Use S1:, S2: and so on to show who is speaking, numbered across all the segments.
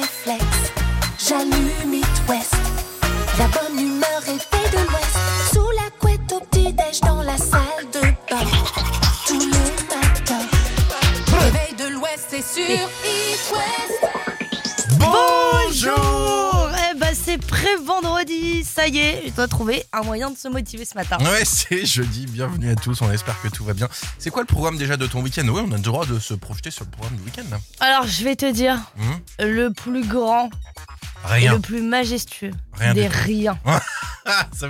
S1: réflexe.
S2: Ça y est, je dois trouver un moyen de se motiver ce matin.
S3: Ouais, c'est jeudi, bienvenue à tous, on espère que tout va bien. C'est quoi le programme déjà de ton week-end? Ouais, on a le droit de se projeter sur le programme du week-end là.
S2: Alors je vais te dire,
S3: Hum
S2: le plus grand
S3: Rien.
S2: le plus majestueux
S3: Rien
S2: des riens.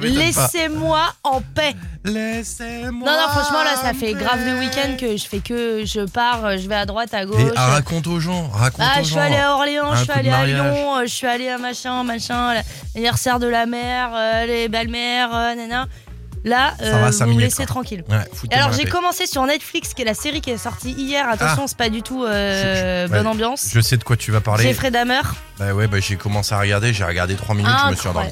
S2: Laissez-moi en paix.
S3: Laissez-moi.
S2: Non, non, franchement, là, ça fait grave le week-end que je fais que je pars, je vais à droite, à gauche.
S3: Et ah, raconte aux gens, raconte
S2: Ah,
S3: aux
S2: je suis
S3: gens.
S2: allée à Orléans, je suis allée à. Lyon, euh, je suis allée à machin, machin, l'anniversaire de la mère, euh, les belles-mères, euh, nana. Là, euh, vous me laissez tranquille.
S3: Ouais,
S2: alors j'ai commencé sur Netflix, qui est la série qui est sortie hier. Attention, c'est pas du tout euh,
S3: Je- je-
S2: bonne
S3: ouais,
S2: ambiance.
S3: Je sais de quoi tu vas parler.
S2: Jeffrey Dahmer.
S3: Bah ouais, bah j'ai commencé à regarder, j'ai regardé 3 minutes, je me suis endormi.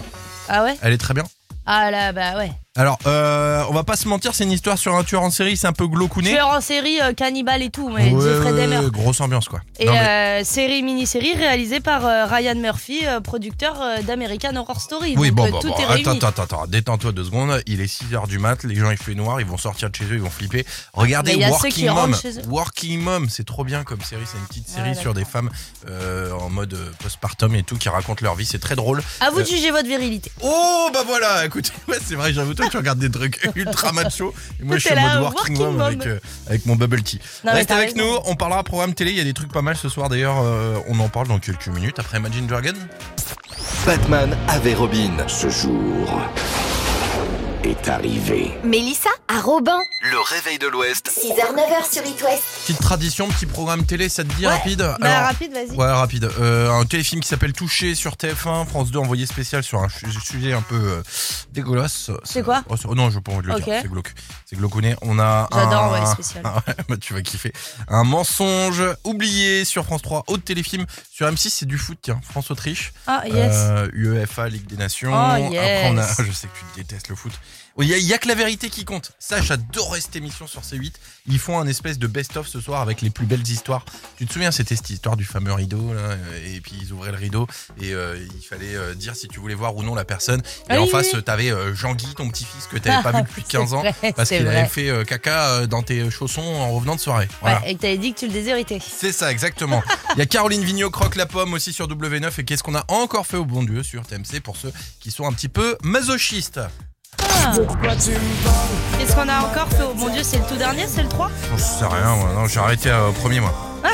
S2: Ah ouais?
S3: Elle est très bien.
S2: Ah là, bah ouais.
S3: Alors, euh, on va pas se mentir, c'est une histoire sur un tueur en série, c'est un peu glaucouné.
S2: Tueur en série, euh, cannibale et tout, mais
S3: Ouais,
S2: Jeffrey Dahmer.
S3: grosse ambiance quoi.
S2: Et
S3: Non, mais-
S2: euh, série mini-série réalisée par euh, Ryan Murphy, euh, producteur euh, d'American Horror Story.
S3: Oui,
S2: Donc
S3: bon,
S2: euh,
S3: bon,
S2: tout
S3: bon,
S2: est
S3: attends, attends, attends, détends-toi deux secondes. Il est 6h du mat, les gens il fait noir, ils vont sortir de chez eux, ils vont flipper. Regardez
S2: Mais il y a ceux
S3: Working Mom.
S2: rentrent chez eux.
S3: Working Mom, c'est trop bien comme série, c'est une petite série
S2: Ouais,
S3: sur des femmes euh, en mode euh, postpartum et tout qui racontent leur vie, c'est très drôle.
S2: À vous de
S3: Euh,
S2: juger votre virilité.
S3: Oh bah voilà, écoutez, ouais, c'est vrai, j'avoue toi tu regardes des trucs ultra macho et moi je suis en mode Working,
S2: Working
S3: Mom, avec, euh, avec mon bubble tea.
S2: Non,
S3: Reste avec
S2: raison.
S3: nous, on parlera programme télé, il y a des trucs pas mal ce soir d'ailleurs, euh, on en parle dans quelques minutes après Imagine Dragon.
S4: Batman avait Robin. Ce jour est arrivé.
S5: Mélissa à Robin.
S4: Le réveil de l'Ouest.
S5: 6h, 9h sur It West.
S3: Petite tradition, petit programme télé, ça te dit
S2: Ouais.
S3: rapide
S2: Bah,
S3: Alors,
S2: rapide, vas-y.
S3: Ouais, rapide. Euh, un téléfilm qui s'appelle Touché sur TF1, France 2 envoyé spécial sur un su- sujet un peu euh, dégueulasse.
S2: C'est quoi
S3: oh, oh non, je peux pas envie de le
S2: Ok.
S3: dire, c'est glauque. C'est glaucouné. On a
S2: J'adore, ouais, spécial.
S3: Ah ouais, bah, tu vas kiffer. Un mensonge oublié sur France 3, autre téléfilm. Sur M6, c'est du foot, tiens. France-Autriche.
S2: Ah, yes.
S3: Euh, UEFA, Ligue des Nations.
S2: Oh,
S3: Après, on a... Je sais que tu détestes le foot. Il y, a, il y a que la vérité qui compte. Ça, j'adorais cette émission sur C8. Ils font un espèce de best-of ce soir avec les plus belles histoires. Tu te souviens, c'était cette histoire du fameux rideau, là, euh, et puis ils ouvraient le rideau, et euh, il fallait euh, dire si tu voulais voir ou non la personne. Et en face,
S2: oui.
S3: t'avais euh, Jean-Guy, ton petit-fils, que t'avais pas vu depuis
S2: C'est
S3: 15 ans,
S2: vrai,
S3: parce qu'il avait fait caca dans tes chaussons en revenant de soirée. Voilà.
S2: Ouais, et que t'avais dit que tu le déshéritais.
S3: C'est ça, exactement. Il y a Caroline Vigneault, Croque la pomme aussi sur W9. Et qu'est-ce qu'on a encore fait au bon Dieu sur TMC pour ceux qui sont un petit peu masochistes?
S2: Qu'est-ce qu'on a encore fait mon dieu, c'est le tout dernier, c'est le 3
S3: Je sais rien, moi. Non, j'ai arrêté euh, au premier, moi.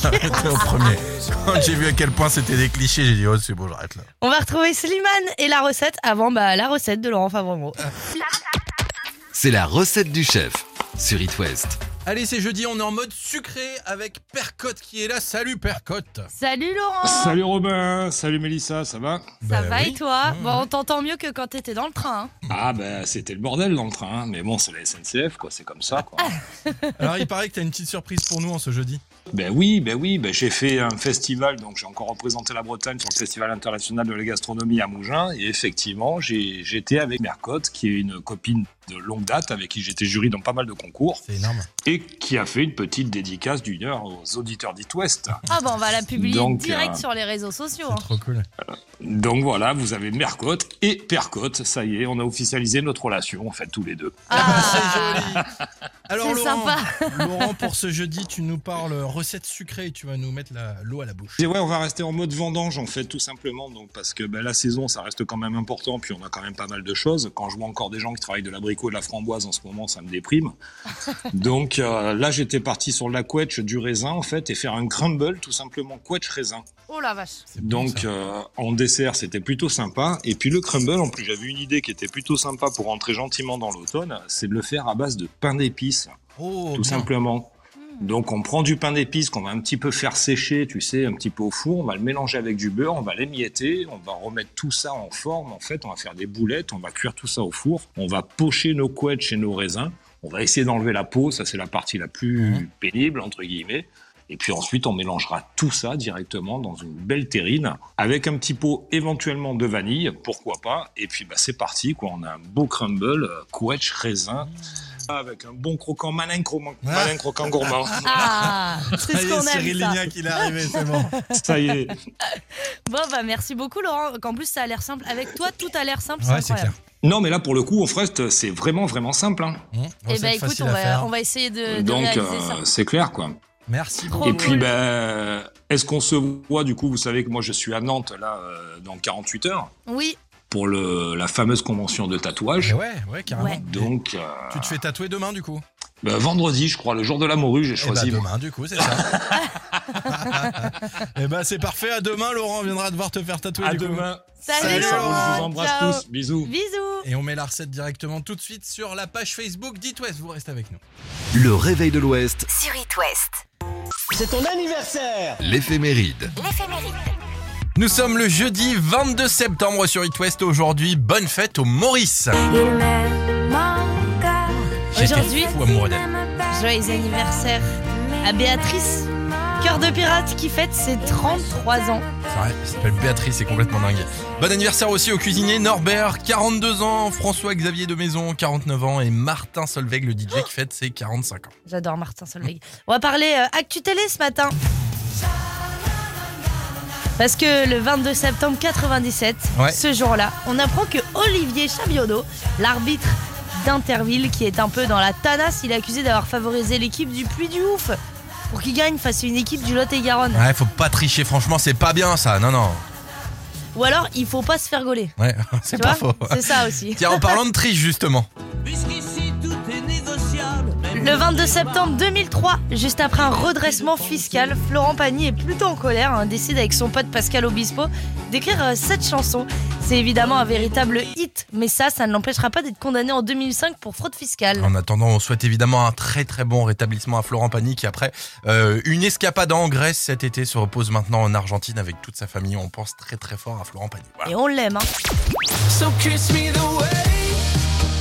S3: J'ai arrêté au premier. Quand j'ai vu à quel point c'était des clichés, j'ai dit, oh, c'est bon, j'arrête là.
S2: On va retrouver Slimane et la recette avant bah, la recette de Laurent Favremo.
S4: C'est la recette du chef sur It West.
S3: Allez, c'est jeudi, on est en mode sucré avec Percotte qui est là. Salut, Percotte.
S2: Salut Laurent
S6: Salut Robin, salut Mélissa, ça va?
S2: Ça
S3: Bah
S2: va
S3: oui.
S2: et toi?
S3: Mmh.
S2: Bon, on t'entend mieux que quand t'étais dans le train. hein.
S6: Ah bah c'était le bordel dans le train, hein. mais bon c'est la SNCF quoi, c'est comme ça quoi.
S3: Alors, il paraît que t'as une petite surprise pour nous en ce jeudi.
S6: ben oui, ben oui, ben j'ai fait un festival, donc j'ai encore représenté la Bretagne sur le Festival international de la gastronomie à Mougins, et effectivement j'ai- j'étais avec Mercotte, qui est une copine de longue date, avec qui j'étais jury dans pas mal de concours,
S3: C'est énorme.
S6: et qui a fait une petite dédicace d'une heure aux auditeurs d'It West.
S2: Ah bah on va la publier
S6: Donc,
S2: direct
S6: euh,
S2: sur les réseaux sociaux.
S3: C'est
S2: hein.
S3: trop cool.
S6: Donc voilà, vous avez Mercotte et Percotte, ça y est, on a officialisé notre relation, en fait, tous les deux.
S2: Ah,
S3: c'est joli. Alors,
S2: C'est
S3: Laurent,
S2: sympa.
S3: Laurent, pour ce jeudi, tu nous parles recette sucrée et tu vas nous mettre la- l'eau à la bouche.
S6: Et ouais, on va rester en mode vendange en fait, tout simplement, donc parce que ben, la saison, ça reste quand même important, puis on a quand même pas mal de choses. Quand je vois encore des gens qui travaillent de l'abricot et de la framboise en ce moment, ça me déprime. donc euh, là, j'étais parti sur la quetch du raisin en fait et faire un crumble, tout simplement quetch raisin.
S2: Oh la vache.
S6: Donc euh, en dessert, c'était plutôt sympa. Et puis le crumble, en plus, j'avais une idée qui était plutôt sympa pour rentrer gentiment dans l'automne, c'est de le faire à base de pain d'épices
S3: Oh,
S6: tout
S3: bien.
S6: simplement. Donc on prend du pain d'épices qu'on va un petit peu faire sécher, tu sais, un petit peu au four, on va le mélanger avec du beurre, on va l'émietter, on va remettre tout ça en forme, en fait, on va faire des boulettes, on va cuire tout ça au four, on va pocher nos couettes et nos raisins, on va essayer d'enlever la peau, ça c'est la partie la plus
S3: Mhm.
S6: pénible, entre guillemets, Et puis ensuite, on mélangera tout ça directement dans une belle terrine avec un petit pot éventuellement de vanille, pourquoi pas. Et puis bah, c'est parti, quoi. On a un beau crumble, euh, couette, raisin. Avec un bon croquant, malin, croquant, malin croquant gourmand.
S2: Ah, c'est ce qu'on aime
S3: Cyril
S2: ça.
S3: Lignac, il est arrivé, c'est bon.
S6: Ça y est.
S2: Bon bah merci beaucoup Laurent. Qu'en plus ça a l'air simple. Avec toi tout a l'air simple.
S3: Ouais, c'est
S2: incroyable.
S3: clair.
S6: Non, mais là, pour le coup, au Frest, c'est vraiment, vraiment simple. hein.
S3: Mmh,
S2: Eh
S3: recette
S2: ben écoute, on va, on va essayer de, de
S6: Donc,
S2: réaliser ça.
S6: euh, c'est clair, quoi.
S3: Merci beaucoup.
S6: Et puis, ben, est-ce qu'on se voit, du coup, vous savez que moi, je suis à Nantes, là, euh, dans 48 heures,
S2: Oui,
S6: pour le, la fameuse convention de tatouage.
S3: Ouais, ouais, carrément.
S2: Ouais.
S6: Donc, euh,
S3: Tu te fais tatouer demain, du coup?
S6: ben, vendredi, je crois, le jour de la morue, j'ai
S3: Eh
S6: choisi.
S3: bah, demain, du coup, c'est ça. Eh bah, c'est parfait. À demain, Laurent viendra devoir te faire tatouer.
S6: à
S3: du coup.
S6: demain.
S2: Salut,
S3: Salut,
S2: Laurent.
S6: Je vous embrasse
S2: Ciao.
S6: tous. Bisous.
S2: bisous.
S3: Et on met la recette directement tout de suite sur la page Facebook d'It West. Vous restez avec nous.
S4: Le réveil de l'Ouest,
S5: Sur It West.
S7: C'est ton anniversaire
S4: l'éphéméride.
S5: L'éphéméride.
S3: Nous sommes le jeudi 22 septembre sur It West. Aujourd'hui, bonne fête au Maurice.
S2: Aujourd'hui, joyeux anniversaire à Béatrice, cœur de pirate qui fête ses 33 ans.
S3: C'est vrai, elle s'appelle Béatrice, c'est complètement dingue. Bon anniversaire aussi au cuisinier Norbert, 42 ans, François-Xavier de Maison, 49 ans, et Martin Solveig, le DJ qui fête ses 45 ans.
S2: J'adore Martin Solveig. On va parler euh, Actu Télé ce matin. Parce que le 22 septembre 97,
S3: Ouais.
S2: ce jour-là, on apprend que Olivier Chabiodo, l'arbitre d'Interville, qui est un peu dans la tanasse, il est accusé d'avoir favorisé l'équipe du Puy du Ouf pour qu'il gagne face à une équipe du Lot-et-Garonne.
S3: Ouais, faut pas tricher, franchement, c'est pas bien ça, non, non.
S2: Ou alors, il faut pas se faire gauler.
S3: Ouais, c'est pas faux.
S2: C'est ça aussi.
S3: Tiens, en parlant de triche, justement.
S2: Le 22 septembre 2003, juste après un redressement fiscal, Florent Pagny est plutôt en colère, hein, décide avec son pote Pascal Obispo d'écrire euh, cette chanson. C'est évidemment un véritable hit, mais ça, ça ne l'empêchera pas d'être condamné en 2005 pour fraude fiscale.
S3: En attendant, on souhaite évidemment un très très bon rétablissement à Florent Pagny qui après euh, une escapade en Grèce cet été se repose maintenant en Argentine avec toute sa famille. On pense très très fort à Florent Pagny. Voilà.
S2: Et on l'aime. hein.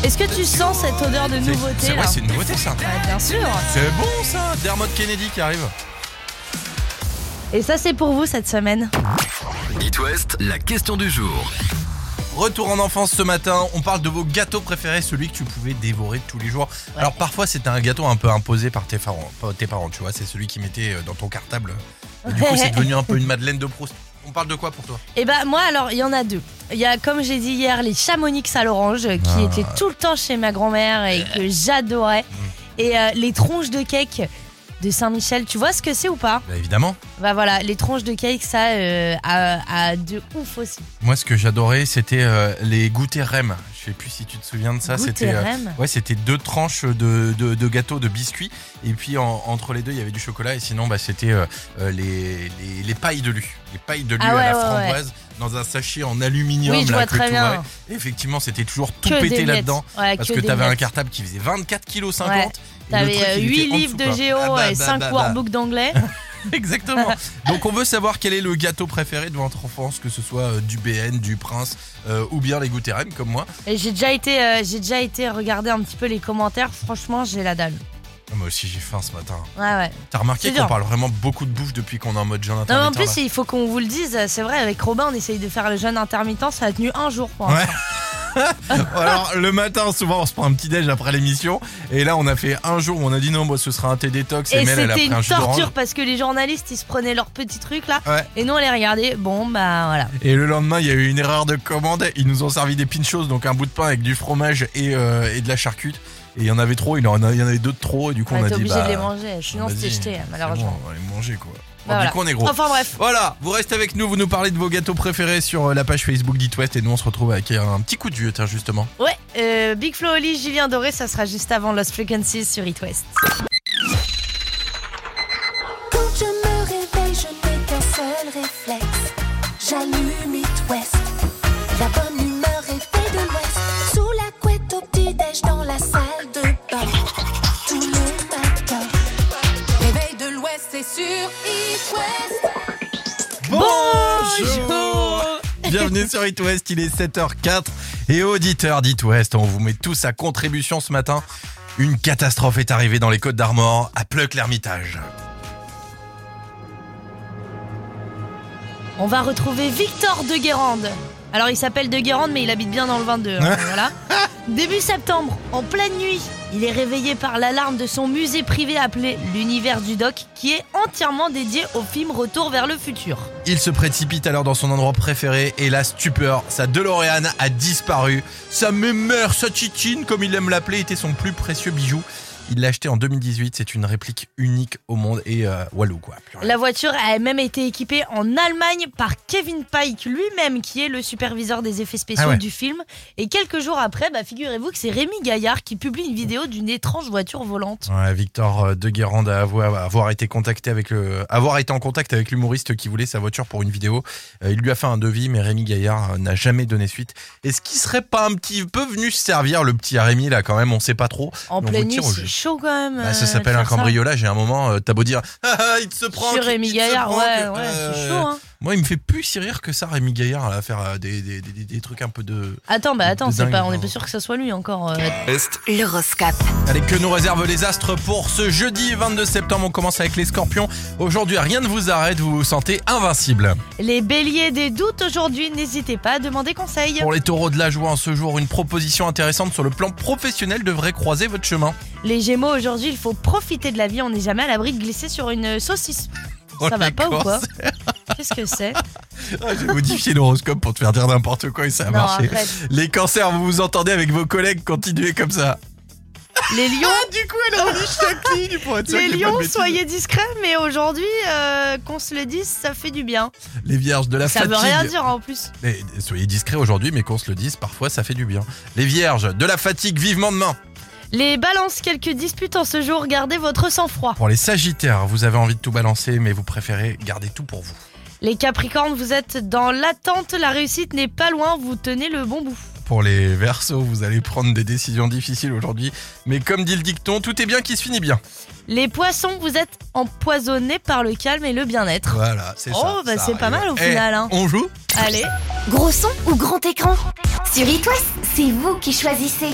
S2: Est-ce que tu sens cette odeur de nouveauté
S3: c'est vrai, c'est une nouveauté ça.
S2: Ouais, Bien sûr.
S3: C'est bon ça, Dermot Kennedy qui arrive.
S2: Et ça, c'est pour vous cette semaine.
S4: It West, la question du jour.
S3: Retour en enfance ce matin, on parle de vos gâteaux préférés, celui que tu pouvais dévorer tous les jours. Alors parfois c'était un gâteau un peu imposé par tes parents, pas tes parents tu vois, c'est celui qui mettait euh, dans ton cartable. Et du coup c'est devenu un peu une Madeleine de Proust. On parle de quoi pour toi
S2: Et ben moi alors il y en a deux. Il y a comme j'ai dit hier les chamonix à l'orange qui
S3: Ah.
S2: étaient tout le temps chez ma grand-mère et que j'adorais.
S3: Mm.
S2: Et euh, les tronches de cake de Saint-Michel, tu vois ce que c'est ou pas
S3: Bah évidemment.
S2: Bah voilà, les tronches de cake ça euh, a, de ouf aussi.
S3: Moi ce que j'adorais c'était euh, les goûters REM. Je sais plus si tu te souviens de ça.
S2: Goûter
S3: C'était euh,
S2: Rem.
S3: ouais c'était deux tranches de, de, de biscuits et puis en- entre les deux il y avait du chocolat et sinon bah c'était euh, euh, les, les, les pailles de lu, les pailles de lu
S2: Ah
S3: à
S2: ouais,
S3: la
S2: ouais,
S3: framboise dans un sachet en aluminium.
S2: Oui, je
S3: là,
S2: vois
S3: que
S2: très bien.
S3: effectivement c'était toujours tout
S2: Que des
S3: pété
S2: miettes.
S3: là-dedans.
S2: Ouais,
S3: Parce
S2: que des
S3: t'avais un
S2: miettes.
S3: cartable qui faisait 24 kg 50
S2: Ouais. T'avais
S3: truc, il
S2: 8
S3: était en
S2: livres de géo et
S3: bah,
S2: 5
S3: bah, bah.
S2: workbooks d'anglais.
S3: Exactement. Donc on veut savoir quel est le gâteau préféré de votre enfance, que ce soit euh, du BN, du Prince euh, ou bien les goûters comme moi.
S2: Et j'ai déjà été euh, j'ai déjà été regarder un petit peu les commentaires, franchement, j'ai la dalle.
S3: Ah, Moi aussi j'ai faim ce matin.
S2: Ouais ouais.
S3: T'as remarqué qu'on parle vraiment beaucoup de bouffe depuis qu'on est en mode jeûne
S2: Non mais en
S3: intermittent
S2: plus, il faut qu'on vous le dise, c'est vrai avec Robin, on essaye de faire le jeûne intermittent, ça a tenu un jour pour
S3: Ouais. Alors le matin souvent on se prend un petit déj après l'émission et là on a fait un jour où on a dit non moi ce sera un thé détox et,
S2: Et
S3: Mel elle a
S2: c'était
S3: pris un
S2: une
S3: jus d'orange.
S2: torture parce que les journalistes ils se prenaient leurs petits trucs là
S3: Ouais.
S2: et nous on les regardait. Bon bah voilà.
S3: Et le lendemain, il y a eu une erreur de commande. Ils nous ont servi des pinchos, donc un bout de pain avec du fromage et, euh, et de la charcute. Et il y en avait trop, il y en avait deux de trop. Et du coup,
S2: On
S3: on a dit.
S2: obligé
S3: bah,
S2: de les manger. Sinon c'était jeté malheureusement.
S3: bon, on va les manger quoi.
S2: Bah, voilà.
S3: Du coup, on est gros.
S2: Enfin bref.
S3: Voilà, vous restez avec nous, vous nous parlez de vos gâteaux préférés sur euh, la page Facebook d'It West et nous on se retrouve avec un petit coup de vieux, tiens, justement.
S2: Ouais, euh, Big Flo Oli, Julien Doré, ça sera juste avant Lost Frequencies sur It West.
S1: sur East West.
S3: Bonjour Bienvenue sur It West, il est 7h04 et auditeur d'It West, on vous met tous à contribution ce matin. Une catastrophe est arrivée dans les Côtes d'Armor à Pleuc-l'Ermitage.
S2: On va retrouver Victor de Guérande. Alors il s'appelle de Guérande mais il habite bien dans le 22. Hein, voilà. Début septembre, en pleine nuit, il est réveillé par l'alarme de son musée privé appelé l'Univers du Doc qui est entièrement dédié au film Retour vers le futur.
S3: Il se précipite alors dans son endroit préféré et la stupeur, sa DeLorean a disparu. Sa mémère, sa titine, comme il aime l'appeler, était son plus précieux bijou. Il l'a acheté en 2018, c'est une réplique unique au monde et euh, walou quoi.
S2: La voiture a même été équipée en Allemagne par Kevin Pike lui-même qui est le superviseur des effets spéciaux
S3: Ah ouais.
S2: du film. Et quelques jours après, bah, figurez-vous que c'est Rémi Gaillard qui publie une vidéo d'une étrange voiture volante.
S3: Ouais, Victor euh, de Guérande a avoué avoir été contacté avec le, avoir été en contact avec l'humoriste qui voulait sa voiture pour une vidéo. Euh, il lui a fait un devis, mais Rémi Gaillard euh, n'a jamais donné suite. Est-ce qu'il serait pas un petit peu venu se servir, le petit Rémi là quand même? On sait pas trop.
S2: En
S3: vous
S2: nuit, chaud quand même.
S3: Bah, ça
S2: euh,
S3: s'appelle un cambriolage et à un moment, euh, t'as beau dire, Ah, ah, il se prend.
S2: Sur Rémi Gaillard, ouais, ouais, c'est chaud. Hein.
S3: Moi, il me fait plus si rire que ça, Rémi Gaillard, à faire euh, des, des, des, des trucs un peu de.
S2: Attends, bah attends, c'est
S3: dingue,
S2: pas, on n'est pas sûr que ça soit lui encore. euh.
S5: L'horoscope.
S3: Allez, que nous réservent les astres pour ce jeudi 22 septembre On commence avec les scorpions. Aujourd'hui, rien ne vous arrête, vous vous sentez invincible.
S2: Les béliers des doutes aujourd'hui, n'hésitez pas à demander conseil.
S3: Pour les taureaux de la joie en ce jour, une proposition intéressante sur le plan professionnel devrait croiser votre chemin.
S2: Les gémeaux aujourd'hui, il faut profiter de la vie, on n'est jamais à l'abri de glisser sur une saucisse.
S3: Oh,
S2: Ça va
S3: les
S2: pas ou quoi. Qu'est-ce que c'est
S3: Ah, J'ai modifié l'horoscope pour te faire dire n'importe quoi et ça a
S2: Non,
S3: marché.
S2: arrête.
S3: Les cancers, vous vous entendez avec vos collègues, continuez comme ça.
S2: Les lions,
S3: Ah, du coup, elle a pour être sûr
S2: les lions, soyez discrets, mais aujourd'hui, euh, qu'on se le dise, ça fait du bien.
S3: Les vierges de la
S2: Ça
S3: fatigue.
S2: veut rien dire en plus.
S3: Mais soyez discrets aujourd'hui, mais qu'on se le dise, parfois ça fait du bien. Les vierges de la fatigue, vivement demain.
S2: Les balances, quelques disputes en ce jour, gardez votre sang-froid.
S3: Pour les sagittaires, vous avez envie de tout balancer, mais vous préférez garder tout pour vous.
S2: Les capricornes, vous êtes dans l'attente, la réussite n'est pas loin, vous tenez le bon bout.
S3: Pour les versos, vous allez prendre des décisions difficiles aujourd'hui, mais comme dit le dicton, tout est bien qui se finit bien.
S2: Les poissons, vous êtes empoisonnés par le calme et le bien-être.
S3: Voilà, c'est
S2: Oh,
S3: ça.
S2: bah
S3: ça
S2: c'est pas mal au
S3: Eh,
S2: final, hein.
S3: On joue?
S2: Allez.
S5: Gros son ou grand écran? Sur It West, c'est vous qui choisissez.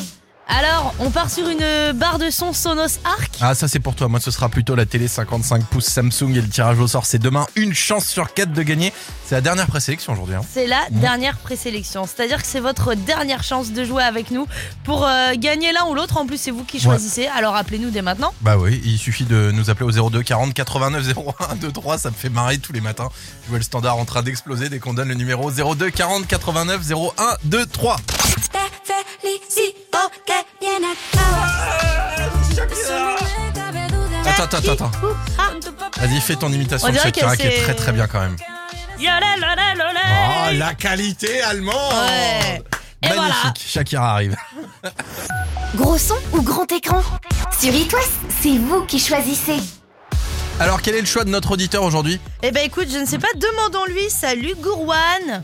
S2: Alors, on part sur une barre de son Sonos Arc.
S3: Ah ça c'est pour toi, moi ce sera plutôt la télé 55 pouces Samsung et le tirage au sort c'est demain, une chance sur quatre de gagner. C'est la dernière présélection aujourd'hui. Hein.
S2: C'est la
S3: Mhm.
S2: dernière présélection, c'est-à-dire que c'est votre dernière chance de jouer avec nous pour euh, gagner l'un ou l'autre. En plus, c'est vous qui
S3: Ouais.
S2: choisissez. Alors appelez-nous dès maintenant.
S3: Bah oui, il suffit de nous appeler au 02 40 89 01 23, ça me fait marrer tous les matins. Je vois le standard en train d'exploser dès qu'on donne le numéro 02 40 89 01 23. Attends, attends, attends. Vas-y, fais ton imitation
S2: On
S3: de Shakira qui est très très bien quand même. Oh, la qualité allemande
S2: Ouais. Et
S3: Magnifique,
S2: voilà.
S3: Shakira arrive.
S5: Gros son ou grand écran? Sur It West, c'est vous qui choisissez.
S3: Alors, quel est le choix de notre auditeur aujourd'hui?
S2: Eh ben écoute, je ne sais pas, demandons-lui. Salut Gourwan.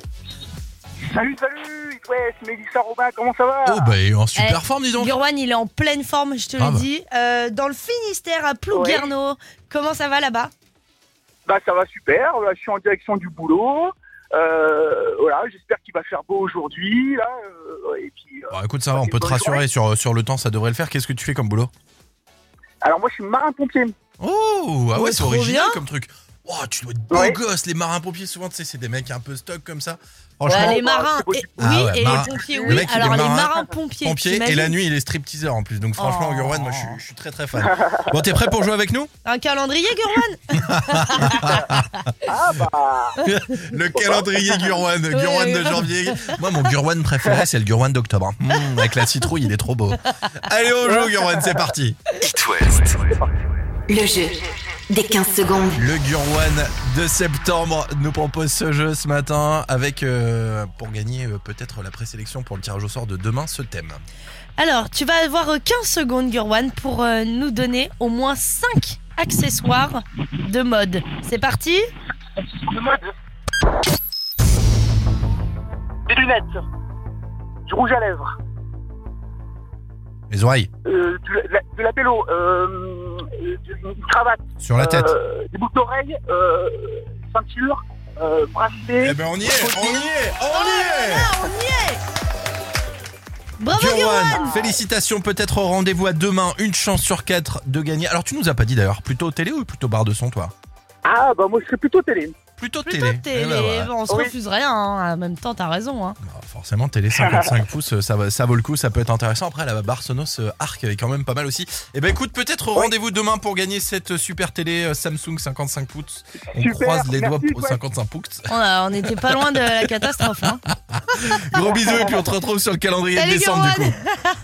S8: Salut, salut, ouais, c'est Mélissa Robin, comment ça va
S3: Oh, bah, il est en super
S2: Eh,
S3: forme, dis donc.
S2: Il est en pleine forme, je te
S3: Ah
S2: le
S3: bah.
S2: dis. Euh, dans le Finistère, à Plouguerneau. Comment ça va là-bas?
S8: Bah ça va super, là, je suis en direction du boulot. Euh, voilà, j'espère qu'il va faire beau aujourd'hui, là, euh, et puis... euh,
S3: Bon, écoute, ça va, on peut te
S8: bonne
S3: rassurer sur, sur le temps, ça devrait le faire. Qu'est-ce que tu fais comme boulot?
S8: Alors moi je suis marin-pompier.
S3: Oh, ah
S2: Ouais,
S3: ouais, c'est
S2: trop
S3: original
S2: bien.
S3: comme truc. Oh, tu dois être beau
S8: Ouais.
S3: gosse. Les marins-pompiers, souvent, tu sais, c'est des mecs un peu stock comme ça.
S2: Ouais,
S3: Franchement,
S2: Les marins, oui,
S3: Ah ouais,
S2: et
S3: marin-
S2: les pompiers,
S3: le
S2: oui.
S3: mec,
S2: Alors les
S3: marin,
S2: marins-pompiers,
S3: pompier, et la nuit, il est stripteaseur en plus. Donc, franchement,
S2: Oh.
S3: Gurwan, moi, je suis, je suis très très fan. Bon, t'es prêt pour jouer avec nous?
S2: Un calendrier, Gurwan?
S8: Ah bah...
S3: Le calendrier Gurwan, Gurwan de janvier. Moi, mon Gurwan préféré, c'est le Gurwan d'octobre. Mmh, avec la citrouille, il est trop beau. Allez, on joue, Gurwan, c'est parti.
S4: It West.
S5: Le jeu des 15 secondes.
S3: Le Gurwan de septembre nous propose ce jeu ce matin avec, euh, pour gagner euh, peut-être la présélection pour le tirage au sort de demain, ce thème.
S2: Alors, tu vas avoir euh, 15 secondes, Gurwan, pour euh, nous donner au moins 5 accessoires de mode. C'est parti?
S8: De mode. Des lunettes. Du rouge à lèvres.
S3: Les oreilles,
S8: Euh, de, la, de la vélo. Euh, euh, une cravate.
S3: sur la tête.
S8: euh, des boucles d'oreilles. Euh, ceinture. Euh, bracelet.
S3: Eh ben on y est, on y est, on y est
S2: Ah, on y est Bravo,
S3: félicitations, peut-être au rendez-vous à demain, une chance sur quatre de gagner. Alors tu nous as pas dit d'ailleurs, plutôt télé ou plutôt barre de son toi?
S8: Ah bah moi je serais plutôt télé.
S3: Plutôt
S2: Plutôt
S3: télé.
S2: télé.
S3: Eh ben voilà.
S2: On se
S8: Oui.
S2: refuse rien. hein. En même temps, t'as raison. Hein.
S3: Bah, forcément, télé 55 pouces, ça, va- ça vaut le coup, ça peut être intéressant. Après, la barre Sonos euh, Arc est quand même pas mal aussi. Et ben écoute, peut-être rendez-vous demain pour gagner cette euh, super télé euh, Samsung 55 pouces. On
S8: Super,
S3: croise les
S8: merci,
S3: doigts pour
S8: ouais.
S3: 55 pouces.
S2: On, a- on était pas loin de la catastrophe. Hein.
S3: Gros bisous et puis on te retrouve sur le calendrier de
S2: Salut,
S3: décembre du coup.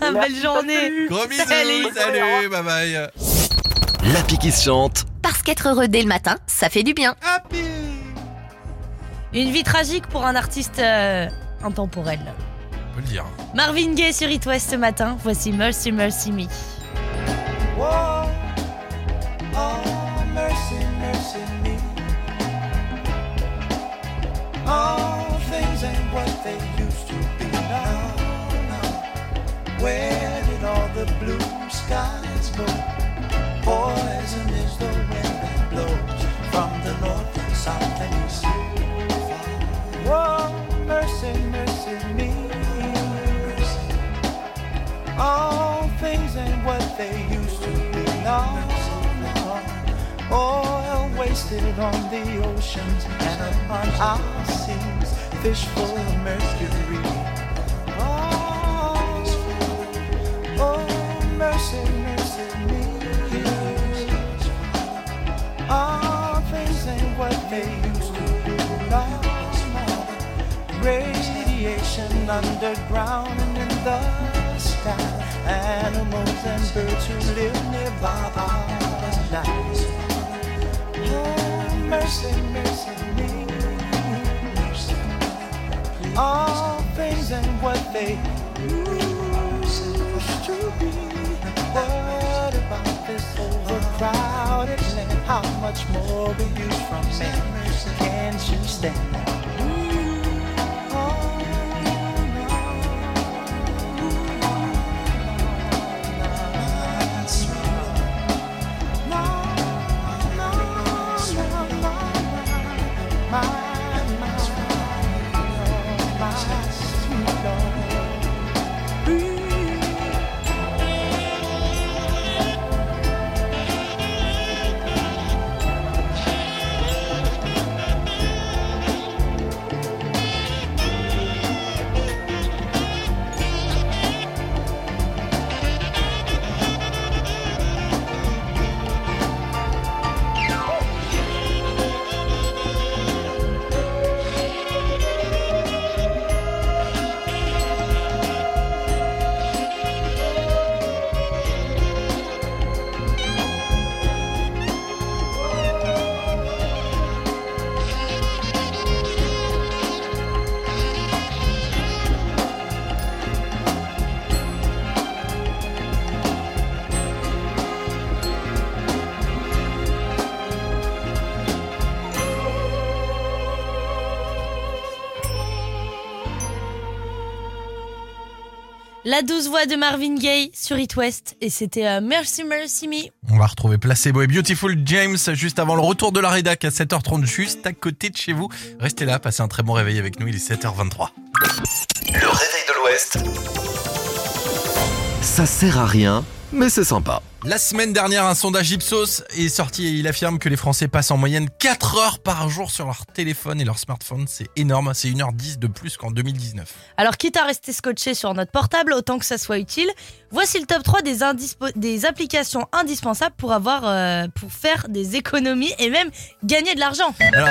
S2: Belle journée.
S3: Gros bisous,
S2: Salut.
S3: salut, bye bye.
S4: L'Happy qui se chante.
S9: Parce qu'être heureux dès le matin, ça fait du bien.
S3: Happy.
S2: Une vie tragique pour un artiste euh, intemporel.
S3: On peut le dire.
S2: Marvin Gaye sur It West ce matin. Voici Mercy Mercy Me.
S10: Whoa. Oh, mercy, mercy me. All things ain't what they used to be now. now. Where did all the blue skies go? Poison is the wind that blows from the north and south and east. Whoa, mercy, mercy me. All things ain't what they used to be now. Oil wasted on the oceans and upon our seas, fish full of mercury. Oh, oh mercy, mercy me. All things ain't what they. Radiation underground and in the sky. Animals and birds who live nearby are nice. Oh, mercy, mercy me. All things ain't what they used to be. What about this overcrowded land? How much more will you from me? Can't you stand?
S2: La douce voix de Marvin Gaye sur It West. Et c'était euh, Mercy Mercy Me.
S3: On va retrouver Placebo et Beautiful James juste avant le retour de la rédac à 7h30 juste à côté de chez vous. Restez là, passez un très bon réveil avec nous, il est 7h23.
S4: Le réveil de l'Ouest. Ça sert à rien, mais c'est sympa.
S3: La semaine dernière, un sondage Ipsos est sorti et il affirme que les Français passent en moyenne 4 heures par jour sur leur téléphone et leur smartphone. C'est énorme, c'est 1h10 de plus qu'en 2019.
S2: Alors, quitte à rester scotché sur notre portable, autant que ça soit utile, voici le top 3 des, indispo- des applications indispensables pour, avoir, euh, pour faire des économies et même gagner de l'argent.
S3: Alors,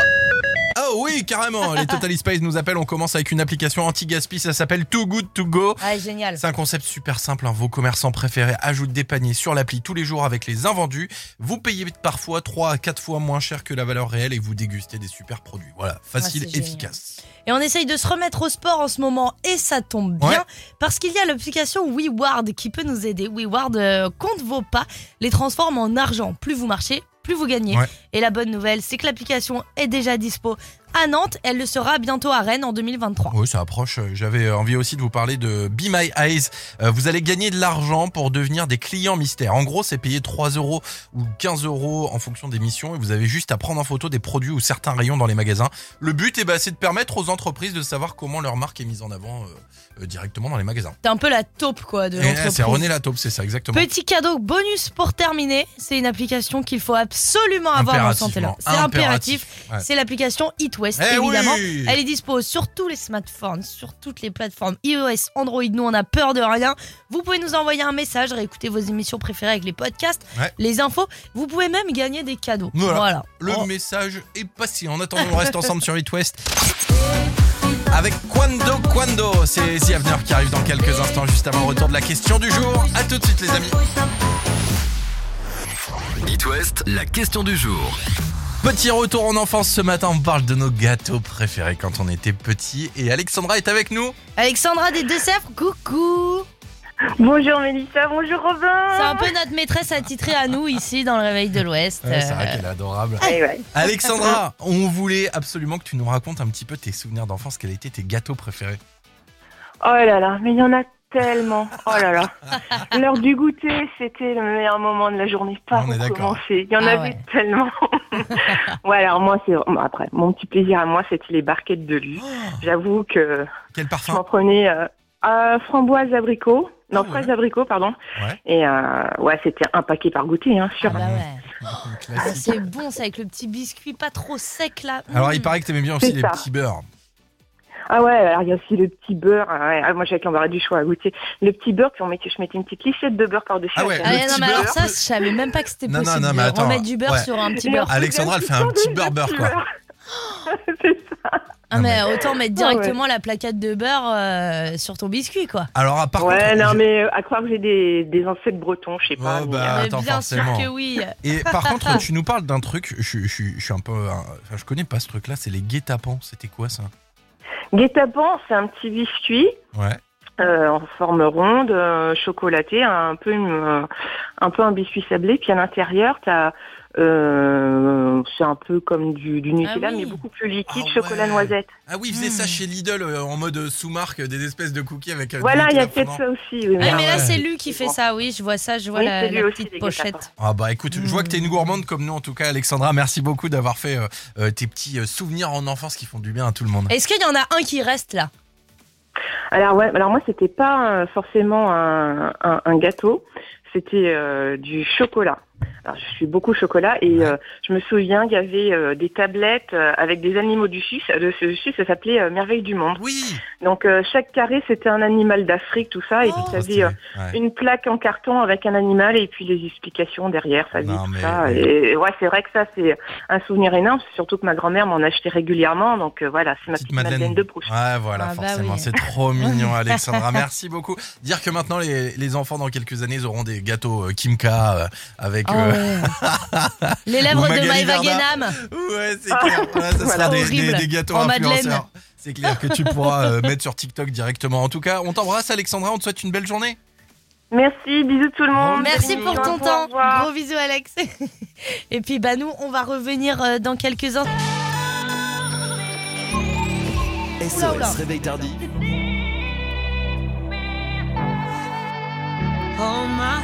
S3: oh oui, carrément, les Total Space nous appellent, on commence avec une application anti-gaspi, ça s'appelle Too Good To Go.
S2: Ah, génial.
S3: C'est un concept super simple. hein. Vos commerçants préférés ajoutent des paniers sur l'appli tous les jours avec les invendus. Vous payez parfois 3 à 4 fois moins cher que la valeur réelle et vous dégustez des super produits. Voilà, facile,
S2: Ah, génial.
S3: efficace.
S2: Et on essaye de se remettre au sport en ce moment et ça tombe bien
S3: Ouais.
S2: parce qu'il y a l'application WeWard qui peut nous aider. WeWard euh, compte vos pas, les transforme en argent. Plus vous marchez, plus vous gagnez.
S3: Ouais.
S2: Et la bonne nouvelle, c'est que l'application est déjà dispo à Nantes. Elle le sera bientôt à Rennes en 2023.
S3: Oui, ça approche. J'avais envie aussi de vous parler de Be My Eyes. Euh, Vous allez gagner de l'argent pour devenir des clients mystères. En gros, c'est payer 3 euros ou 15 euros en fonction des missions et vous avez juste à prendre en photo des produits ou certains rayons dans les magasins. Le but, eh ben, c'est de permettre aux entreprises de savoir comment leur marque est mise en avant euh, euh, directement dans les magasins.
S2: T'es un peu la taupe quoi de
S3: eh,
S2: l'entreprise.
S3: C'est René Lataupe, c'est ça, exactement.
S2: Petit cadeau bonus pour terminer, c'est une application qu'il faut absolument avoir dans
S3: Impérativement.
S2: C'est impératif.
S3: Ouais.
S2: C'est l'application It West,
S3: Eh
S2: évidemment.
S3: oui
S2: Elle est dispo sur tous les smartphones, sur toutes les plateformes iOS, Android. Nous, on a peur de rien. Vous pouvez nous envoyer un message, réécouter vos émissions préférées avec les podcasts,
S3: Ouais.
S2: les infos. Vous pouvez même gagner des cadeaux.
S3: Voilà.
S2: Voilà.
S3: Le
S2: Oh.
S3: message est passé. En attendant, on reste ensemble sur It West. Avec Quando Quando, c'est The qui arrive dans quelques instants, juste avant le retour de la question du jour. À tout de suite, les amis.
S4: It West, la question du jour.
S3: Petit retour en enfance ce matin, on parle de nos gâteaux préférés quand on était petit. Et Alexandra est avec nous.
S2: Alexandra des Deux-Sèvres, coucou.
S11: Bonjour Mélissa, bonjour Robin.
S2: C'est un peu notre maîtresse attitrée à nous ici dans le Réveil de l'Ouest.
S3: Ouais, c'est vrai qu'elle est adorable.
S11: Eh ouais.
S3: Alexandra, on voulait absolument que tu nous racontes un petit peu tes souvenirs d'enfance. Quels étaient tes gâteaux préférés?
S11: Oh là là, mais il y en a tellement. Oh là là. L'heure du goûter, c'était le meilleur moment de la journée. Pas
S3: On est d'accord.
S11: recommencer. Il y en
S2: Ah
S11: avait
S2: ouais.
S11: tellement. ouais, alors moi, c'est bon, après mon petit plaisir à moi, c'était les barquettes de lui. J'avoue que
S3: Quel
S11: je
S3: parfum
S11: m'en prenais euh, à framboise abricot. Non,
S3: Ah ouais.
S11: fraise abricot, pardon.
S3: Ouais.
S11: Et euh, ouais, c'était un paquet par goûter, hein,
S2: Ah
S11: sûr.
S2: bah ouais. Ah,
S3: Classique.
S2: c'est bon ça avec le petit biscuit pas trop sec là.
S3: Alors,
S2: Mm.
S3: il paraît que t'aimais bien aussi
S11: C'est
S3: les
S11: ça.
S3: petits beurres.
S11: Ah ouais, alors il y a aussi le petit beurre. ah ouais, ah, moi, j'avais l'embarras du choix à goûter. Le petit beurre, puis on mettait, je mettais une petite lissette de beurre par-dessus.
S3: Ah ouais,
S2: Ah
S3: le
S2: non
S3: petit
S2: mais alors
S3: beurre.
S2: ça je savais même pas que c'était
S3: Non, non,
S2: possible
S3: non, mais
S2: de
S3: attends,
S2: remettre du beurre
S3: ouais.
S2: sur un petit
S11: Et
S2: beurre.
S11: on
S3: Alexandra, elle fait un petit beurre beurre, quoi.
S11: c'est ça.
S2: Ah mais autant mettre
S11: Ah ouais.
S2: directement la plaquette de beurre euh, sur ton biscuit quoi.
S3: Alors, à part
S11: ouais,
S3: contre,
S11: non, mais euh, à croire que j'ai des, des ancêtres bretons, je sais pas. Mais,
S3: bah,
S11: euh,
S2: Mais
S3: attends,
S2: bien
S3: forcément.
S2: sûr que oui.
S3: Et par contre, tu nous parles d'un truc, je, je- je- je suis un peu. Enfin, je connais pas ce truc-là, c'est les guet-apens. C'était quoi ça?
S11: Guet-apens, c'est un petit biscuit
S3: Ouais.
S11: euh, en forme ronde, euh, chocolaté, un peu, une, euh, un peu un biscuit sablé. Puis à l'intérieur, t'as, euh, c'est un peu comme du, du Nutella,
S2: oui.
S11: mais beaucoup plus liquide,
S3: Ah
S11: chocolat
S3: ouais.
S11: noisette.
S3: Ah oui, ils faisaient ça
S2: Mm.
S3: chez Lidl euh, en mode sous-marque, des espèces de cookies avec. euh,
S11: Voilà, il y a
S3: Nutella
S11: peut-être ça aussi. oui,
S2: Ah,
S11: mais-
S2: mais là
S3: ouais.
S2: c'est lui qui fait ça, oui, je vois ça, je vois
S11: Oui,
S2: la, petite pochette.
S3: Ah bah écoute, je vois que t'es une gourmande comme nous en tout cas, Alexandra. Merci beaucoup d'avoir fait euh, euh, tes petits euh, souvenirs en enfance qui font du bien à tout le monde.
S2: Est-ce qu'il y en a un qui reste là?
S11: Alors ouais, alors moi c'était pas euh, forcément un, un, un gâteau, c'était euh, du chocolat. Alors je suis beaucoup chocolat et
S3: Ouais.
S11: euh, je me souviens qu'il y avait euh, des tablettes euh, avec des animaux du Suisse. Le ce Suisse ça s'appelait euh, Merveille du monde.
S3: Oui.
S11: Donc euh, chaque carré c'était un animal d'Afrique tout ça et
S2: Oh.
S11: puis ça
S3: stylé.
S11: avait
S3: Ouais.
S11: une plaque en carton avec un animal et puis les explications derrière, ça
S3: Non,
S11: tout
S3: mais-
S11: ça. Et ouais c'est vrai que ça c'est un souvenir énorme, surtout que ma grand-mère m'en achetait régulièrement donc euh, voilà c'est ma
S3: Petite
S11: petite Madeleine, de Proust.
S3: Ouais, voilà,
S2: Ah bah
S3: forcément.
S2: oui.
S3: C'est trop mignon, Alexandra. Merci beaucoup. Dire que maintenant, les, les enfants, dans quelques années, ils auront des gâteaux euh, Kimka euh, avec.
S2: Oh,
S3: euh.
S2: Les lèvres de Maëva. Guénam.
S3: Ouais, c'est clair. Voilà, ça sera
S2: Voilà.
S3: des,
S2: Horrible.
S3: des- des gâteaux
S2: En Madeleine.
S3: influenceurs. C'est clair que tu pourras euh, mettre sur TikTok directement. En tout cas, on t'embrasse, Alexandra. On te souhaite une belle journée.
S11: Merci, bisous tout le monde.
S2: Merci pour ton temps.
S11: Au revoir.
S2: Gros bisous Alex. Et puis bah nous on va revenir euh, dans quelques instants. Oula, oula.
S4: réveil tardif.
S12: Hold my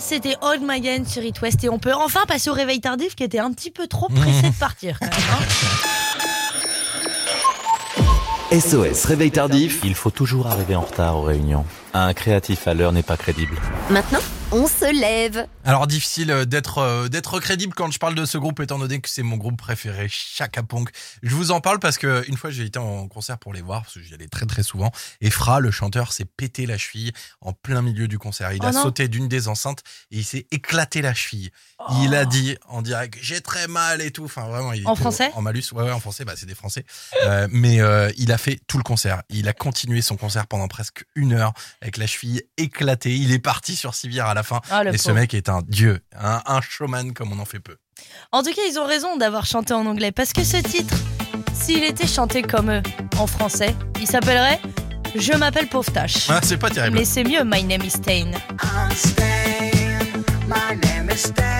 S2: C'était Old Magan sur It West et on peut enfin passer au réveil tardif qui était un petit peu trop pressé de partir. quand même, hein.
S4: SOS Réveil Tardif.
S13: Il faut toujours arriver en retard aux réunions. Un créatif à l'heure n'est pas crédible.
S5: Maintenant, on se lève.
S3: Alors difficile euh, d'être euh, d'être crédible quand je parle de ce groupe étant donné que c'est mon groupe préféré, Chaka Ponk. Je vous en parle parce que une fois j'ai été en concert pour les voir parce que j'y allais très très souvent et Fra le chanteur s'est pété la cheville en plein milieu du concert. Il
S2: Oh
S3: a
S2: non.
S3: sauté d'une des enceintes et il s'est éclaté la cheville. Il a dit en direct j'ai très mal et tout. Enfin vraiment il
S2: En français?
S3: En malus. Ouais ouais en français bah c'est des français. Euh, mais euh, il a fait tout le concert. Il a continué son concert pendant presque une heure avec la cheville éclatée. Il est parti sur Sivir à la fin.
S2: Ah,
S3: et ce
S2: pauvre.
S3: mec est un dieu, un, un showman comme on en fait peu.
S2: En tout cas, ils ont raison d'avoir chanté en anglais parce que ce titre, s'il était chanté comme eux en français, il s'appellerait Je m'appelle Pauvre Tâche.
S3: Ah, c'est pas terrible.
S2: Mais c'est mieux My Name is Stain.
S7: I'm. My name is Stan.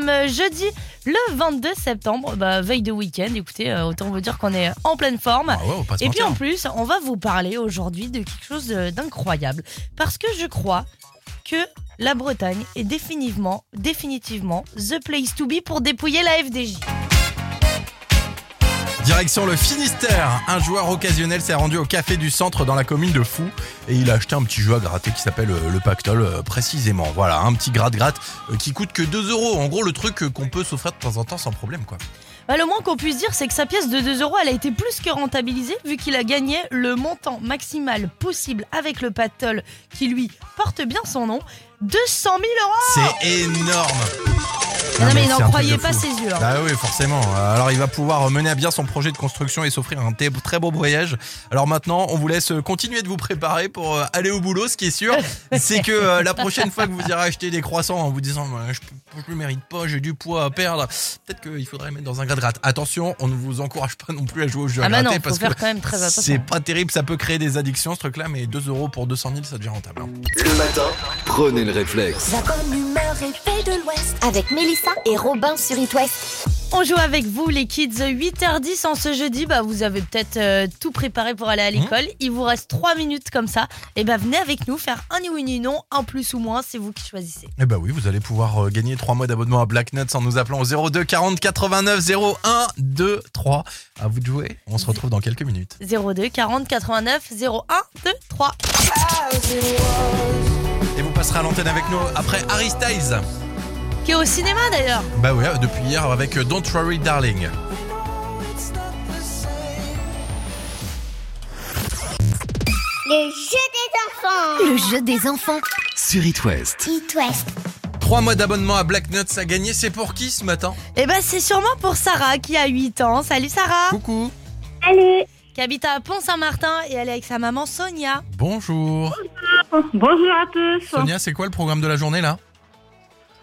S2: Sommes euh, jeudi le 22 septembre, bah, veille de week-end. Écoutez, euh, autant vous dire qu'on est en pleine forme.
S3: Ah ouais, on
S2: Et puis en plus, on va vous parler aujourd'hui de quelque chose euh, d'incroyable. Parce que je crois que la Bretagne est définitivement, définitivement the place to be pour dépouiller la FDJ.
S3: Direction le Finistère. Un joueur occasionnel s'est rendu au café du centre dans la commune de Fou et il a acheté un petit jeu à gratter qui s'appelle euh, le pactole euh, précisément. Voilà, un petit gratte-gratte euh, qui coûte que 2 euros. En gros, le truc qu'on peut s'offrir de temps en temps sans problème quoi.
S2: Bah, le moins qu'on puisse dire, c'est que sa pièce de 2 euros, elle a été plus que rentabilisée vu qu'il a gagné le montant maximal possible avec le pactole qui lui porte bien son nom 200 000 euros
S3: C'est énorme.
S2: Non,
S3: Ah,
S2: mais il
S3: c'est
S2: n'en croyait
S3: de
S2: pas
S3: fou.
S2: ses yeux. hein.
S3: Bah oui, forcément. Alors il va pouvoir mener à bien son projet de construction et s'offrir un très beau voyage. Alors maintenant, on vous laisse continuer de vous préparer pour euh, aller au boulot. Ce qui est sûr, c'est que euh, la prochaine fois que vous irez acheter des croissants en vous disant je, je le mérite pas, j'ai du poids à perdre, peut-être qu'il faudrait mettre dans un gratte-gratte. Attention, on ne vous encourage pas non plus à jouer au jeu à
S2: Ah bah non,
S3: parce
S2: faire
S3: que
S2: quand même très attention.
S3: c'est pas terrible, ça peut créer des addictions ce truc-là, mais 2 euros pour 200 000, ça devient rentable. hein.
S4: Le matin, prenez le réflexe.
S1: La bonne humeur est faite de l'Ouest.
S5: Avec Mélissa et Robin sur It West.
S2: On joue avec vous les kids 8h10 en ce jeudi. Bah vous avez peut-être euh, tout préparé pour aller à l'école. Il vous reste 3 minutes comme ça. Et bah venez avec nous faire un ni oui ni non, un plus ou moins, c'est vous qui choisissez.
S3: Eh bah oui, vous allez pouvoir euh, gagner 3 mois d'abonnement à Black Nuts en nous appelant au 02 40 89 01 2 3. À vous de jouer. On se retrouve dans quelques minutes.
S2: 02 40 89 01 2 3.
S3: Et vous passerez à l'antenne avec nous après Harry Styles.
S2: Qui est au cinéma d'ailleurs.
S3: Bah oui, depuis hier avec euh, Don't Worry Darling.
S5: Le jeu des enfants. Le jeu des enfants.
S4: Sur It West.
S5: It West.
S3: 3 mois d'abonnement à Black Nuts à gagner. C'est pour qui ce matin?
S2: Et bah c'est sûrement pour Sarah qui a 8 ans. Salut Sarah.
S3: Coucou.
S5: Salut.
S2: Qui habite à Pont-Saint-Martin et elle est avec sa maman Sonia.
S3: Bonjour.
S11: Bonjour à tous.
S3: Sonia, c'est quoi le programme de la journée là?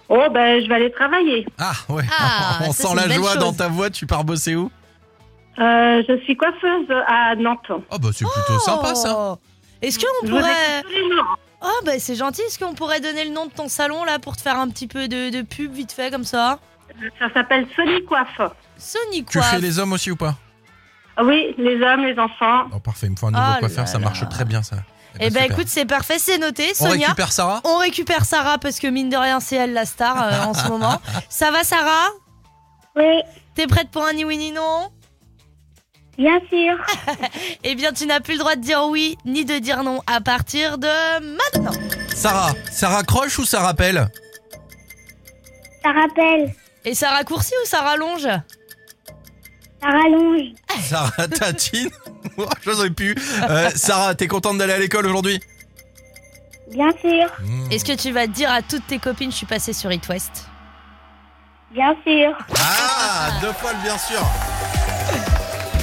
S11: Oh, ben, je vais aller travailler.
S3: Ah ouais,
S2: Ah,
S3: on
S2: ça,
S3: sent
S2: c'est
S3: la
S2: belle
S3: joie
S2: chose.
S3: dans ta voix. Tu pars bosser où?
S11: Euh, je suis coiffeuse à Nantes.
S3: Oh bah c'est plutôt sympa ça.
S2: Oh. Est-ce qu'on
S11: Je vous
S2: pourrait.
S11: écoute tous les jours.
S2: Oh bah c'est gentil, est-ce qu'on pourrait donner le nom de ton salon là pour te faire un petit peu de, de pub vite fait comme ça?
S11: Ça s'appelle Sony Coiffe.
S2: Sony
S3: Tu fais les hommes aussi ou pas?
S11: Oui, les hommes, les enfants.
S3: Oh parfait, il me faut un nouveau
S2: Oh
S3: coiffeur,
S2: là
S3: ça marche
S2: là.
S3: très bien ça.
S2: Eh ben
S3: super.
S2: écoute, c'est parfait, c'est noté.
S3: on
S2: Sonia,
S3: récupère Sarah?
S2: On récupère Sarah parce que mine de rien, c'est elle la star euh, en ce moment. Ça va Sarah?
S5: Oui,
S2: T'es prête pour un ni oui ni non?
S5: Bien sûr.
S2: Eh bien, tu n'as plus le droit de dire oui ni de dire non à partir de maintenant.
S3: Sarah, ça raccroche ou ça rappelle?
S5: Ça rappelle.
S2: Et ça raccourcit ou ça rallonge?
S5: Ça rallonge.
S3: Sarah tatine Oh, J'aurais pu. Euh, Sarah, t'es contente d'aller à l'école aujourd'hui?
S5: Bien sûr.
S3: Mmh.
S2: Est-ce que tu vas dire à toutes tes copines je suis passée sur It West?
S5: Bien sûr.
S3: Ah, deux fois le bien sûr.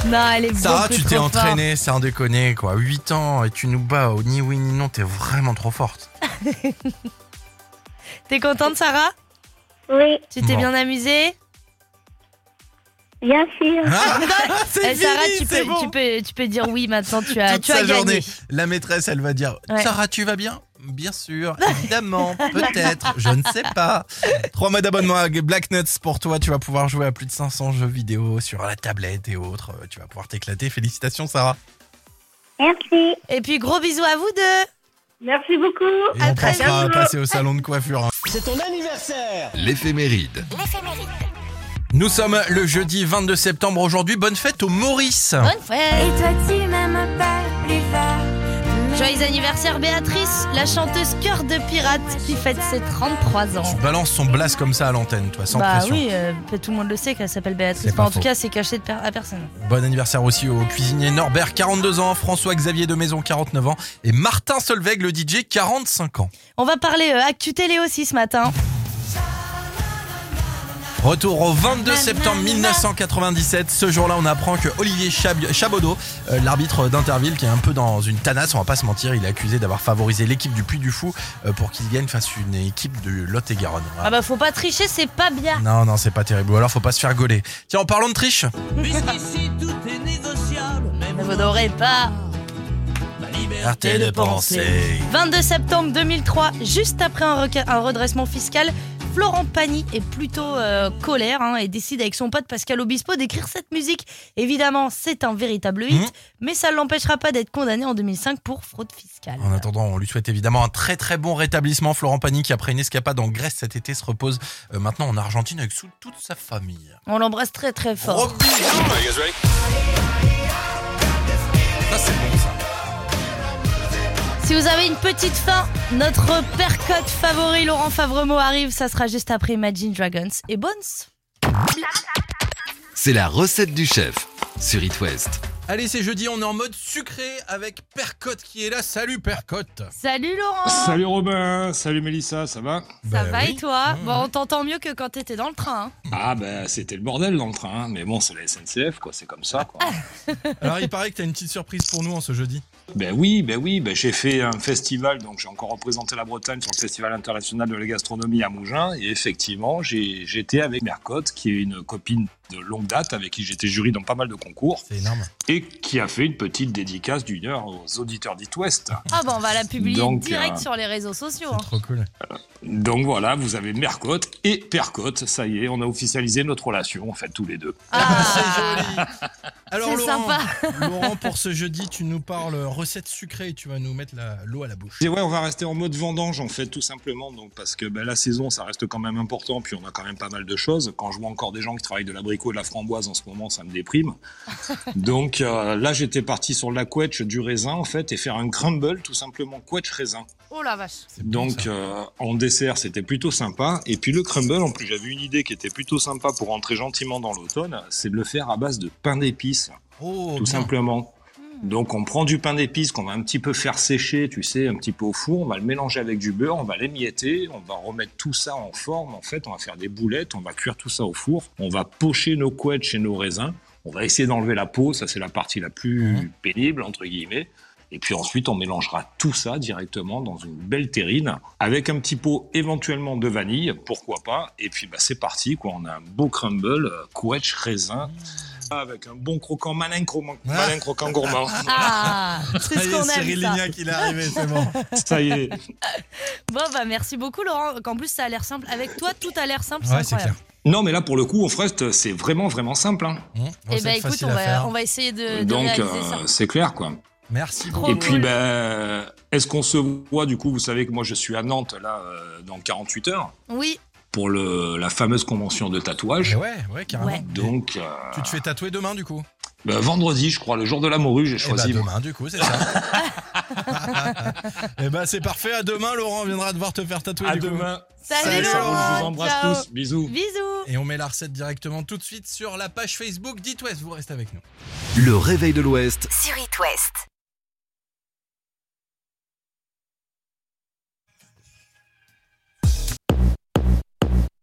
S2: Non, elle est
S3: Sarah, tu t'es entraînée, sans déconner quoi. 8 ans et tu nous bats au ni oui ni non, t'es vraiment trop forte.
S2: T'es contente Sarah?
S5: Oui,
S2: Tu t'es
S3: Bon.
S2: bien amusée?
S5: Bien sûr.
S3: Ah, c'est
S2: Eh, Sarah,
S3: fini,
S2: tu
S3: c'est
S2: peux,
S3: bon.
S2: tu, peux, tu peux dire oui maintenant, tu as,
S3: Toute
S2: tu as
S3: sa
S2: gagné.
S3: journée, la maîtresse, elle va dire
S2: Ouais.
S3: Sarah, tu vas bien? Bien sûr, évidemment, peut-être, je ne sais pas. Trois mois d'abonnement à Black Nuts pour toi. Tu vas pouvoir jouer à plus de 500 jeux vidéo sur la tablette et autres. Euh, Tu vas pouvoir t'éclater. Félicitations, Sarah.
S5: Merci.
S2: Et puis gros bisous à vous deux.
S11: Merci beaucoup.
S3: Et
S2: À
S3: on
S2: très
S3: pensera à
S11: bientôt.
S3: passer au salon de coiffure. hein.
S4: L'éphéméride.
S3: Nous sommes le jeudi 22 septembre aujourd'hui. Bonne fête au Maurice.
S2: Bonne fête.
S12: toi tu m'aimes pas plus fort.
S2: Joyeux anniversaire Béatrice, la chanteuse cœur de pirate qui fête ses 33 ans.
S3: Tu balances son blast comme ça à l'antenne, toi, sans
S2: bah
S3: pression.
S2: oui, euh, tout le monde le sait qu'elle s'appelle Béatrice. Enfin, en tout cas, c'est caché de per- à personne.
S3: Bon anniversaire aussi au cuisinier Norbert, 42 ans, François-Xavier de Maison, 49 ans, et Martin Solveig, le DJ, 45 ans.
S2: On va parler euh, Actu Télé aussi ce matin.
S3: Retour au 22 septembre 1997. Ce jour-là, on apprend que Olivier Chab- Chabaudot, euh, l'arbitre d'Interville, qui est un peu dans une tanasse, on va pas se mentir, il est accusé d'avoir favorisé l'équipe du Puy du Fou euh, pour qu'il gagne face à une équipe de Lot-et-Garonne. Voilà.
S2: Ah bah faut pas tricher, c'est pas bien.
S3: Non, non, c'est pas terrible. Ou alors, faut pas se faire gauler. Tiens, en parlant de triche,
S2: Mais vous n'aurez pas.
S3: arrêtez de penser.
S2: 22 septembre 2003, juste après un, reca- un redressement fiscal, Florent Pagny est plutôt euh, colère hein, et décide avec son pote Pascal Obispo d'écrire cette musique. Évidemment, c'est un véritable hit,
S3: Mhm.
S2: mais ça ne l'empêchera pas d'être condamné en 2005 pour fraude fiscale.
S3: En attendant, on lui souhaite évidemment un très très bon rétablissement. Florent Pagny qui après une escapade en Grèce cet été se repose euh, maintenant en Argentine avec sous- toute sa famille.
S2: On l'embrasse très très fort.
S3: Ça c'est bon ça.
S2: Si vous avez une petite faim, notre percote favori Laurent Favremo arrive. Ça sera juste après Imagine Dragons et Bones.
S4: C'est la recette du chef sur It West.
S3: Allez, c'est jeudi, on est en mode sucré avec Percotte qui est là. Salut Percotte.
S2: Salut Laurent
S6: Salut Robin, salut Mélissa, ça va?
S2: Ça
S3: Bah
S2: va
S3: oui.
S2: et toi?
S3: Mmh,
S2: Bon, on t'entend mieux que quand t'étais dans le train. hein.
S6: Ah ben c'était le bordel dans le train, hein. mais bon c'est la SNCF quoi, c'est comme ça quoi.
S3: Alors il paraît que t'as une petite surprise pour nous en ce jeudi.
S6: ben oui, ben oui, ben j'ai fait un festival, donc j'ai encore représenté la Bretagne sur le Festival international de la gastronomie à Mougins, et effectivement j'ai- j'étais avec Mercotte, qui est une copine de longue date avec qui j'étais jury dans pas mal de concours,
S3: C'est énorme.
S6: et qui a fait une petite dédicace d'une heure aux auditeurs d'It West.
S2: Ah bon, on va la publier
S6: Donc,
S2: direct
S6: euh,
S2: sur les réseaux sociaux. hein.
S3: Trop cool.
S6: Donc voilà, vous avez Mercotte et Percotte, ça y est, on a officialisé notre relation en fait tous les deux.
S2: Ah,
S3: Alors
S2: C'est
S3: Laurent,
S2: sympa.
S3: Laurent, pour ce jeudi, tu nous parles recette sucrée et tu vas nous mettre l'eau à la bouche.
S6: Et ouais, on va rester en mode vendange en fait, tout simplement, donc parce que ben, la saison, ça reste quand même important, puis on a quand même pas mal de choses. Quand je vois encore des gens qui travaillent de l'abricot et de la framboise en ce moment, ça me déprime. donc euh, là, j'étais parti sur la quetch du raisin en fait et faire un crumble, tout simplement quetch raisin.
S2: oh la vache.
S6: Donc euh, en dessert, c'était plutôt sympa. Et puis le crumble, en plus, j'avais une idée qui était plutôt sympa pour rentrer gentiment dans l'automne, c'est de le faire à base de pain d'épices
S3: oh,
S6: tout
S3: bien.
S6: simplement. Donc on prend du pain d'épices qu'on va un petit peu faire sécher, tu sais, un petit peu au four, on va le mélanger avec du beurre, on va l'émietter, on va remettre tout ça en forme, en fait, on va faire des boulettes, on va cuire tout ça au four, on va pocher nos couettes et nos raisins, on va essayer d'enlever la peau, ça c'est la partie la plus pénible, entre guillemets, et puis ensuite on mélangera tout ça directement dans une belle terrine, avec un petit pot éventuellement de vanille, pourquoi pas, et puis bah, c'est parti, quoi, on a un beau crumble, euh, couette, raisin, avec un bon croquant, malin croquant, malin croquant gourmand.
S2: Ah, c'est ce qu'on
S3: Cyril
S2: aime ça.
S3: Lignac, il est arrivé, c'est bon.
S6: Ça y est.
S2: Bon bah merci beaucoup Laurent. Qu'en plus ça a l'air simple. Avec toi tout a l'air simple, c'est
S3: Ouais, c'est
S2: incroyable.
S3: clair.
S6: Non, mais là, pour le coup, au Frest, c'est vraiment, vraiment simple. hein.
S3: Mmh,
S2: Et
S3: recette
S2: bah écoute,
S3: facile
S2: on
S3: à
S2: va,
S3: faire.
S2: on va essayer de, de
S6: Donc, euh, c'est clair, quoi.
S3: Merci beaucoup.
S6: Et puis, ben, est-ce qu'on se voit, du coup, vous savez que moi, je suis à Nantes, là, euh, dans 48 heures,
S2: Oui,
S6: pour le, la fameuse convention de tatouage.
S3: Eh ouais, ouais, carrément.
S2: Ouais.
S6: Donc, euh,
S3: Tu te fais tatouer demain du coup?
S6: ben, vendredi, je crois, le jour de la morue, j'ai
S3: Eh
S6: choisi. moi.
S3: demain du coup, c'est ça. Eh bah c'est parfait, à demain Laurent viendra devoir te faire tatouer
S6: À
S3: du coup.
S6: demain.
S2: salut,
S3: Salut,
S2: Laurent.
S6: Je vous embrasse
S2: Ciao.
S6: tous. Bisous.
S2: Bisous.
S3: Et on met la recette directement tout de suite sur la page Facebook d'It West, vous restez avec nous.
S4: Le réveil de l'Ouest
S5: Sur It West.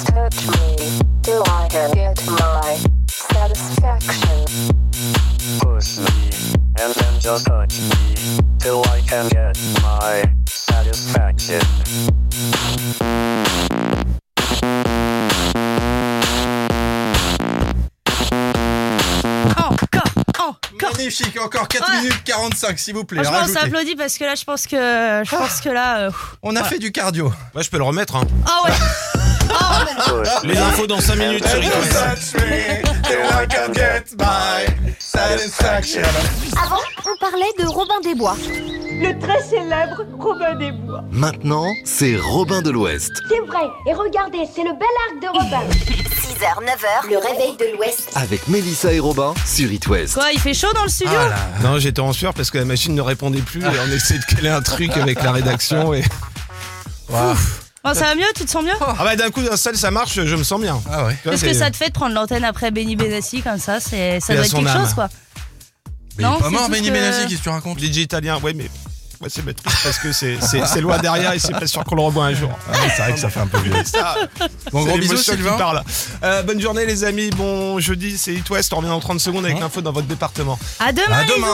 S14: Just hurt me till I can get my satisfaction.
S15: Push me and then just touch me till I can get my satisfaction.
S3: Magnifique, encore 4
S2: Ouais.
S3: minutes 45 s'il vous plaît.
S2: Franchement, on s'applaudit parce que là, je pense que, je pense que là. euh,
S3: On a
S2: voilà.
S3: fait du cardio.
S16: Moi, je peux le remettre. Hein.
S2: Ah ouais. Ah.
S16: Les infos dans 5 minutes sur.
S5: Avant, on parlait de Robin des Bois.
S17: Le très célèbre Robin des Bois.
S4: Maintenant, c'est Robin de l'Ouest.
S17: C'est vrai, et regardez, c'est le bel arc de Robin.
S5: 6h, 9h, le réveil de l'Ouest.
S4: Avec Mélissa et Robin sur It West.
S2: Quoi, il fait chaud dans le studio
S16: Non, j'étais en sueur parce que la machine ne répondait plus et on essayait de caler un truc avec la rédaction et.
S2: Bon, ça va mieux? Tu te sens mieux?
S16: Ah bah d'un coup d'un seul ça marche, je me sens bien.
S3: Ah ouais.
S2: Qu'est-ce que ça te fait de prendre l'antenne après Benny Benassi comme ça? C'est ça doit être
S16: son
S2: quelque
S16: âme.
S2: chose quoi.
S3: Mais
S2: Non,
S3: il est pas
S2: c'est
S3: mort,
S2: tout
S3: Benny
S2: que-
S3: Benassi, qu'est-ce que tu racontes?
S16: DJ italien, ouais mais. Ouais, c'est bête parce que c'est c'est- c'est loin derrière et c'est pas sûr qu'on le revoit un jour.
S3: c'est vrai que ça fait un peu vieux.
S16: Ça,
S3: Bon, gros bisous, Sylvain.
S16: parle. Euh, bonne journée les amis, bon jeudi c'est It West, on revient dans 30 secondes avec l'info dans votre département.
S2: À demain.
S3: À
S2: les
S3: demain.